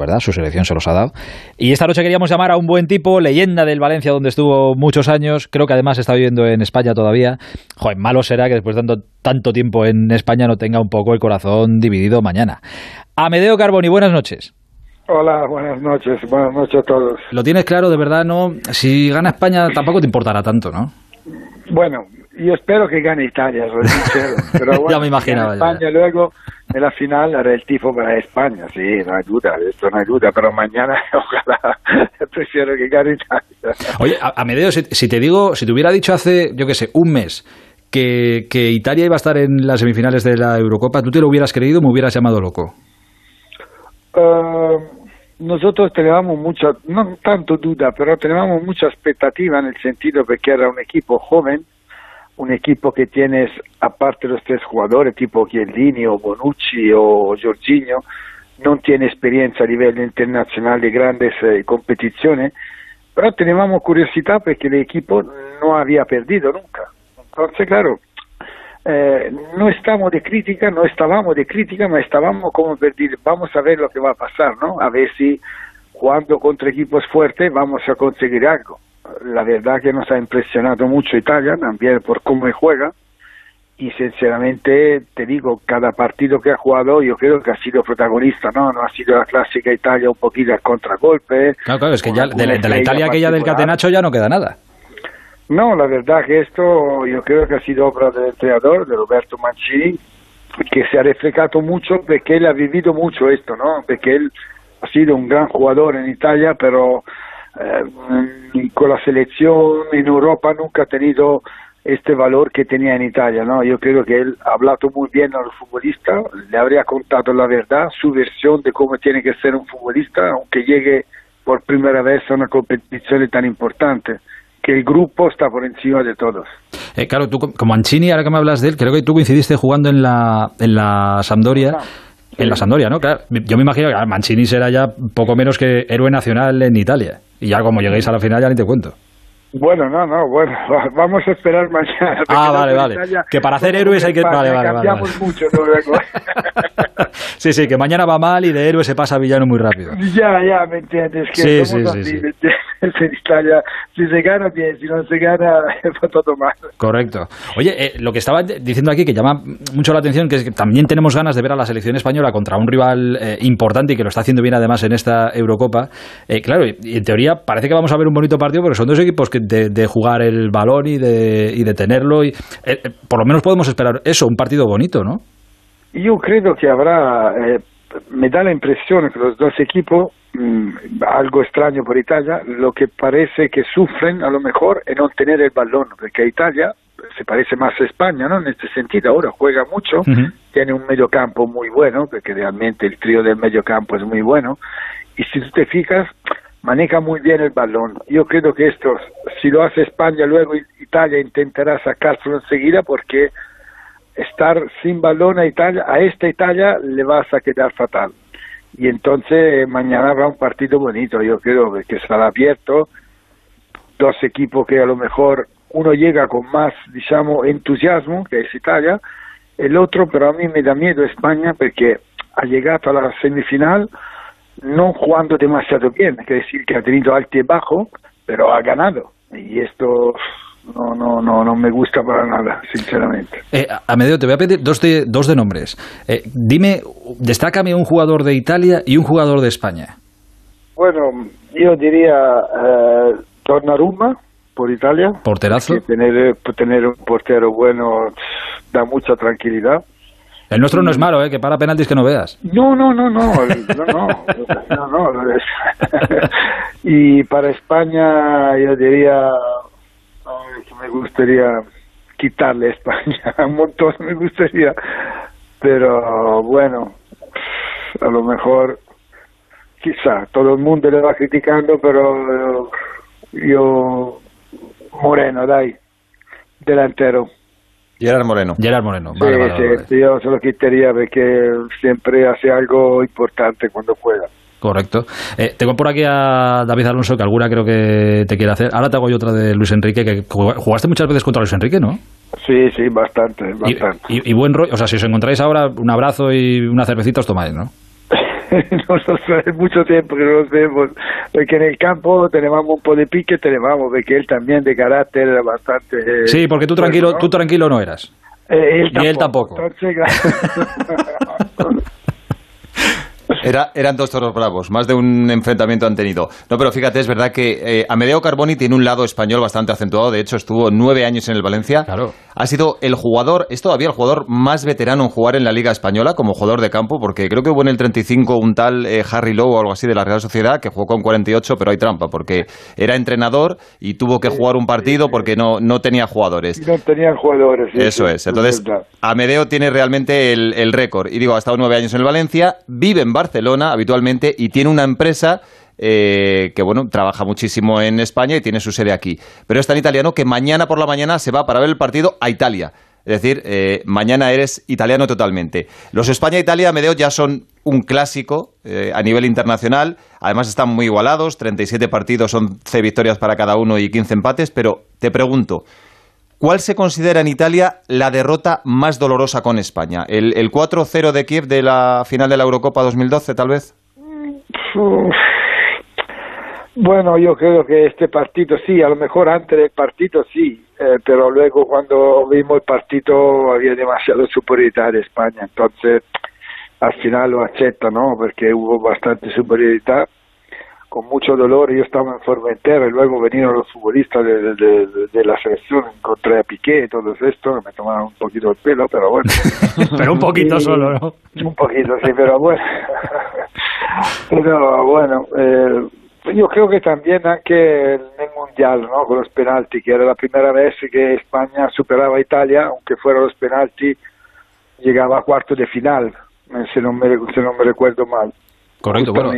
¿verdad? Su selección se los ha dado. Y esta noche queríamos llamar a un buen tipo, leyenda del Valencia, donde estuvo muchos años. Creo que además está viviendo en España todavía. Joder, malo será que después de tanto, tanto tiempo en España no tenga un poco el corazón dividido mañana. Amedeo Carboni, buenas noches. Hola, buenas noches, buenas noches a todos. Lo tienes claro, de verdad, ¿no? Si gana España tampoco te importará tanto, ¿no? Bueno, yo espero que gane Italia, soy sincero. Pero bueno, ya me imaginaba. España luego, en la final, hará el tifo para España. Sí, no ayuda, esto no ayuda, pero mañana ojalá prefiero que gane Italia. Oye, Amedeo, si, si te digo, si te hubiera dicho hace, yo qué sé, un mes que, que Italia iba a estar en las semifinales de la Eurocopa, ¿tú te lo hubieras creído o me hubieras llamado loco? Uh, nosotros teníamos mucha, no tanto duda, pero teníamos mucha expectativa en el sentido de que era un equipo joven, un equipo que tienes, aparte de los tres jugadores, tipo Chiellini o Bonucci o Jorginho, no tiene experiencia a nivel internacional de grandes eh, competiciones, pero teníamos curiosidad porque el equipo no había perdido nunca. Entonces, claro, eh, no estamos de crítica, no estábamos de crítica, pero estábamos como perdidos. Vamos a ver lo que va a pasar, ¿no? A ver si jugando contra equipos fuertes vamos a conseguir algo. La verdad que nos ha impresionado mucho Italia, también por cómo juega. Y sinceramente, te digo, cada partido que ha jugado, yo creo que ha sido protagonista, ¿no? No ha sido la clásica Italia un poquito al contragolpe. Claro, claro, es que ya de la, de la Italia aquella del Catenacho ya no queda nada. No, la verdad que esto yo creo que ha sido obra del entrenador, de Roberto Mancini, que se ha reflejado mucho porque él ha vivido mucho esto, ¿no? Porque él ha sido un gran jugador en Italia, pero eh, con la selección en Europa nunca ha tenido este valor que tenía en Italia, ¿no? Yo creo que él ha hablado muy bien al futbolista, le habría contado la verdad, su versión de cómo tiene que ser un futbolista, aunque llegue por primera vez a una competición tan importante que el grupo está por encima de todos. Eh, claro, tú como Mancini, ahora que me hablas de él, creo que tú coincidiste jugando en la, en la Sampdoria. En la Sampdoria, ¿no? Claro, yo me imagino que Mancini será ya poco menos que héroe nacional en Italia. Y ya como lleguéis a la final ya ni te cuento. Bueno, no, no, bueno, vamos a esperar mañana. Ah, vale, vale. Italia, que para hacer héroes hay que... Vale, vale, cambiamos vale. mucho, sí, sí, que mañana va mal y de héroe se pasa a villano muy rápido. Ya, ya, ¿me entiendes? Que Sí, somos sí, sí, así, sí. ¿me Italia, si se gana, bien, si no se gana, va todo mal. Correcto. Oye, eh, lo que estaba diciendo aquí que llama mucho la atención, que es que también tenemos ganas de ver a la selección española contra un rival eh, importante y que lo está haciendo bien además en esta Eurocopa. Eh, claro, y, en teoría parece que vamos a ver un bonito partido porque son dos equipos que de, de jugar el balón y de, y de tenerlo. Y, por lo menos podemos esperar eso, un partido bonito, ¿no? Yo creo que habrá, me da la impresión que los dos equipos, algo extraño por Italia, lo que parece que sufren a lo mejor es no tener el balón, porque Italia se parece más a España, ¿no? En este sentido, ahora juega mucho, tiene un mediocampo muy bueno, porque realmente el trío del mediocampo es muy bueno, y si tú te fijas, maneja muy bien el balón. Yo creo que esto, si lo hace España, luego Italia intentará sacárselo enseguida, porque estar sin balón a Italia, a esta Italia le vas a quedar fatal. Y entonces mañana habrá un partido bonito, yo creo que estará abierto, dos equipos que a lo mejor uno llega con más, digamos, entusiasmo, que es Italia, el otro, pero a mí me da miedo España porque ha llegado a la semifinal no jugando demasiado bien, es decir, que ha tenido alto y bajo, pero ha ganado. Y esto no, no, no, no me gusta para nada, sinceramente. Eh, a medio te voy a pedir dos de, dos de nombres. Eh, dime, destácame un jugador de Italia y un jugador de España. Bueno, yo diría eh, Donnarumma por Italia. Porterazo. Tener, tener un portero bueno da mucha tranquilidad. El nuestro no es malo, ¿eh? que para penaltis que no veas. No, no, no, no, no, no, no, no. y para España yo diría me gustaría quitarle a España, un montón me gustaría, pero bueno, a lo mejor quizá todo el mundo le va criticando, pero yo Moreno, dai, delantero. Gerard Moreno. Gerard Moreno. Sí, Vale, vale, sí, vale. yo se lo quitaría porque siempre hace algo importante cuando juega. Correcto. Eh, tengo por aquí a David Alonso, que alguna creo que te quiere hacer. Ahora te hago yo otra de Luis Enrique, que jugaste muchas veces contra Luis Enrique, ¿no? Sí, sí, bastante, bastante. y- y buen rollo. O sea, si os encontráis ahora, un abrazo y una cervecita os tomáis, ¿no? no hace mucho tiempo que no los vemos, porque en el campo tenemos un poco de pique, tenemos, porque él también de carácter era bastante... sí, porque tú tranquilo, tú tranquilo no eras. Eh, él y él tampoco. Era, eran dos toros bravos, más de un enfrentamiento han tenido. No, pero fíjate, es verdad que eh, Amedeo Carboni tiene un lado español bastante acentuado. De hecho, estuvo nueve años en el Valencia. Claro. Ha sido el jugador, es todavía el jugador más veterano en jugar en la Liga Española como jugador de campo, porque creo que hubo en el 35 un tal eh, Harry Lowe o algo así de la Real Sociedad que jugó con 48, pero hay trampa, porque era entrenador y tuvo que jugar un partido porque no, no tenía jugadores. No tenían jugadores. Eso es. Entonces, Amedeo tiene realmente el, el récord. Y digo, ha estado nueve años en el Valencia, vive en Barcelona habitualmente y tiene una empresa eh, que bueno, trabaja muchísimo en España y tiene su sede aquí. Pero es tan italiano que mañana por la mañana se va para ver el partido a Italia. Es decir, eh, mañana eres italiano totalmente. Los España-Italia, Medeo, ya son un clásico eh, a nivel internacional. Además están muy igualados, 37 partidos, 11 victorias para cada uno y 15 empates. Pero te pregunto, ¿cuál se considera en Italia la derrota más dolorosa con España? ¿El, el 4-0 de Kiev de la final de la Eurocopa 2012, tal vez? Bueno, yo creo que este partido sí, a lo mejor antes del partido sí, eh, pero luego cuando vimos el partido había demasiada superioridad de España, entonces al final lo acepta, ¿no? Porque hubo bastante superioridad, con mucho dolor, yo estaba en Formentera y luego vinieron los futbolistas de, de, la selección, encontré a Piqué y todo esto, me tomaron un poquito el pelo, pero bueno. pero un poquito solo, ¿no? Un poquito, sí, pero bueno. pero bueno, eh, yo creo que también anche nel Mundial, ¿no? con los penalti, que era la primera vez que España superaba a Italia, aunque fuera los penalti, llegaba a cuarto de final, se no me, se no me recuerdo mal. Correcto, bueno,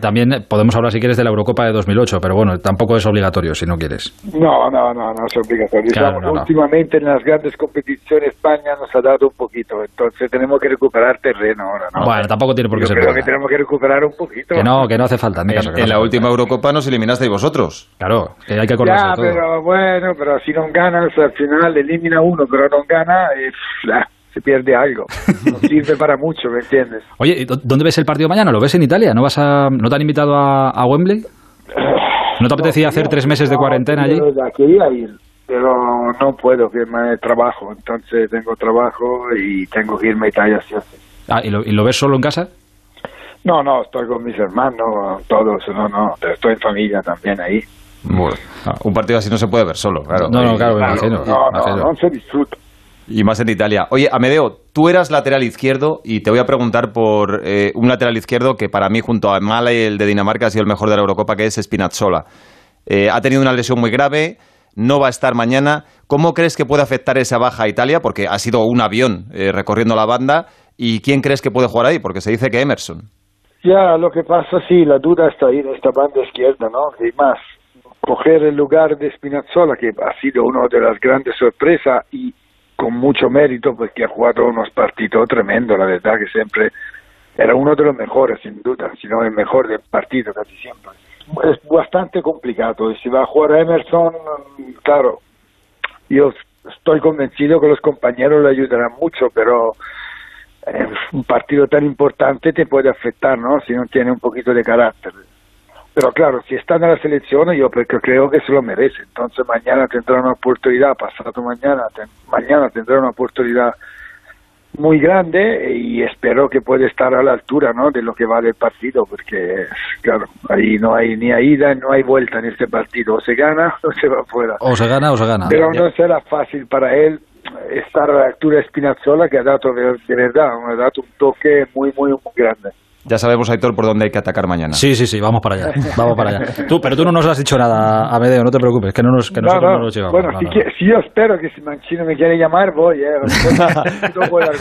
también, podemos hablar si quieres de la Eurocopa de 2008, pero bueno, tampoco es obligatorio si no quieres. No, no, no, no es obligatorio. últimamente en las grandes competiciones España nos ha dado un poquito, entonces tenemos que recuperar terreno ahora, ¿no? Bueno, tampoco tiene por qué ser. Creo que tenemos que recuperar un poquito. Que no, que no hace falta. En, en, la última Eurocopa nos eliminasteis vosotros. Claro, que hay que acordarse Ya, pero bueno, pero si no ganas al final elimina uno, pero no gana, y, se pierde algo. No sirve para mucho, ¿me entiendes? Oye, ¿dónde ves el partido mañana? ¿Lo ves en Italia? ¿No vas a, no te han invitado a, Wembley? ¿No te apetecía hacer tres meses de cuarentena allí? Quería ir, pero no puedo, que me trabajo. Entonces tengo trabajo y tengo que irme a Italia. Ah, ¿y lo, ves solo en casa? No, no, estoy con mis hermanos, todos, no, no, estoy en familia también ahí. Bueno, un partido así no se puede ver solo, claro. No, no, claro, imagino. No, no, no se disfruta. Y más en Italia. Oye, Amedeo, tú eras lateral izquierdo y te voy a preguntar por eh, un lateral izquierdo que para mí, junto a Mala y el de Dinamarca, ha sido el mejor de la Eurocopa, que es Spinazzola. Eh, ha tenido una lesión muy grave, no va a estar mañana. ¿Cómo crees que puede afectar esa baja a Italia? Porque ha sido un avión eh, recorriendo la banda. ¿Y quién crees que puede jugar ahí? Porque se dice que Emerson. Ya, lo que pasa, sí, la duda está ahí en esta banda izquierda, ¿no? Y más, coger el lugar de Spinazzola, que ha sido una de las grandes sorpresas, y con mucho mérito porque ha jugado unos partidos tremendos, la verdad que siempre era uno de los mejores sin duda, si no el mejor del partido casi siempre. Es bastante complicado y si va a jugar Emerson, claro, yo estoy convencido que los compañeros le ayudarán mucho, pero eh, un partido tan importante te puede afectar, ¿no? Si no tiene un poquito de carácter. Pero claro, si está en la selección, yo porque creo que se lo merece. Entonces mañana tendrá una oportunidad, pasado mañana, mañana tendrá una oportunidad muy grande y espero que pueda estar a la altura ¿no? de lo que vale el partido, porque claro, ahí no hay ni ida, no hay vuelta en este partido. O se gana o se va fuera. O se gana o se gana. Pero no será fácil para él estar a la altura de Spinazzola, que ha dado de, de verdad, ha dado un toque muy, muy, muy grande. Ya sabemos, Aitor, por dónde hay que atacar mañana. Sí, sí, sí, vamos para allá. Vamos para allá. Tú, pero tú no nos has dicho nada, a Medeo, no te preocupes, que, no nos, que nosotros no, nos llevamos. Bueno, si, yo espero que si Manchino me quiere llamar, voy, ¿eh? No voy a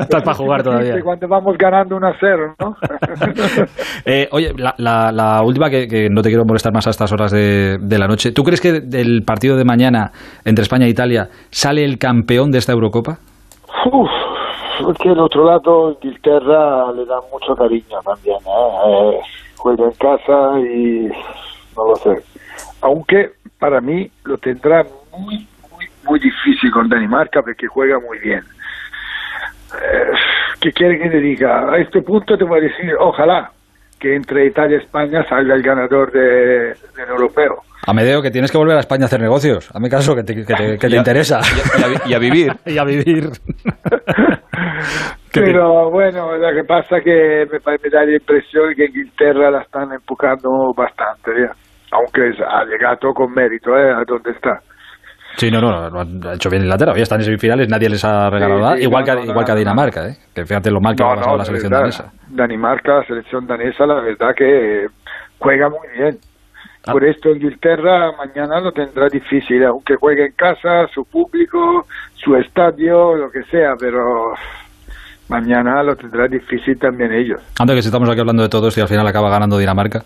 Estás para jugar todavía. Cuando vamos ganando un a cero, ¿no? eh, oye, la, la, la última, que, que, no te quiero molestar más a estas horas de, de la noche. ¿Tú crees que del partido de mañana entre España e Italia sale el campeón de esta Eurocopa? Uf porque el otro lado Inglaterra le da mucho cariño también, ¿eh? ¿eh? juega en casa y no lo sé. Aunque para mí lo tendrá muy, muy, muy difícil con Dinamarca porque juega muy bien. Eh, ¿qué quiere que te diga? A este punto te voy a decir, ojalá que entre Italia y España salga el ganador de, del europeo. Amedeo, que tienes que volver a España a hacer negocios. Hazme caso, que te, que te, que te interesa. Y a, y a vivir. y a vivir. Pero bueno, lo que pasa es que me, me da la impresión que Inglaterra la están empujando bastante, ¿ya? aunque ha llegado con mérito ¿eh? a donde está. Sí, no, no, ha hecho bien Inglaterra. Hoy están en semifinales, nadie les ha regalado Sí, nada. sí, igual, no, que, no, igual que a Dinamarca, ¿eh? que fíjate lo mal que ha pasado la selección verdad. danesa. Dinamarca, la selección danesa, la verdad que juega muy bien. Ah. Por esto Inglaterra mañana lo tendrá difícil, aunque juegue en casa, su público, su estadio, lo que sea, pero mañana lo tendrá difícil también ellos. Antes que si estamos aquí hablando de todo esto y al final acaba ganando Dinamarca.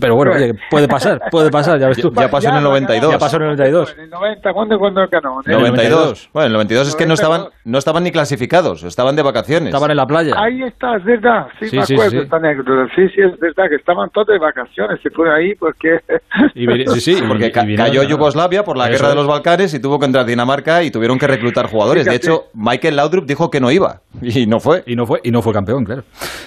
Pero bueno, oye, puede pasar, puede pasar, ya ves tú. Ya pasó en el 92. Ya pasó en el 92. En el 90, ¿cuándo, cuándo ganó? En el 92. Bueno, en el 92 es que no 92. estaban, no estaban ni clasificados, estaban de vacaciones. Estaban en la playa. Ahí está, es verdad. Sí, Sí, me sí, acuerdo sí. esta anécdota. Sí, sí, es verdad que estaban todos de vacaciones. Se fueron ahí porque. Y vi- sí, sí, Porque y ca- vinieron- cayó Yugoslavia por la Eso guerra de los Balcanes y tuvo que entrar Dinamarca y tuvieron que reclutar jugadores. De Fíjate. hecho, Michael Laudrup dijo que no iba y no fue. Y no fue, y no fue campeón, claro.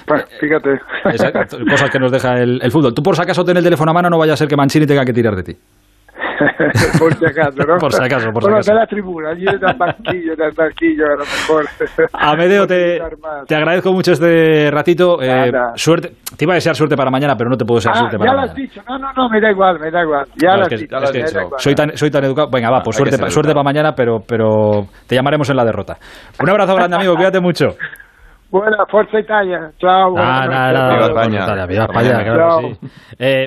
Bueno, fíjate. Exacto, cosas que nos deja el, el fútbol. Tú por si acaso ten el teléfono a mano, no vaya a ser que Mancini tenga que tirar de ti. por si acaso, ¿no? Por si acaso, por si bueno, acaso. de la tribuna, allí del banquillo, del banquillo, a lo mejor. Amedeo, te, te agradezco mucho este ratito. Eh, suerte, te iba a desear suerte para mañana, pero no te puedo desear Ah, suerte ya para lo has mañana. dicho. No, no, no, me da igual, me da igual. Ya No, lo es has que- dicho. ya me da dicho. Soy tan, soy tan educado. Venga, va, pues que suerte, suerte para mañana, pero, pero te llamaremos en la derrota. Un abrazo grande, amigo. Cuídate mucho. Buena, Forza Italia. Chao. Ah, nada, nada, Viva España. Viva España, claro sí. Eh,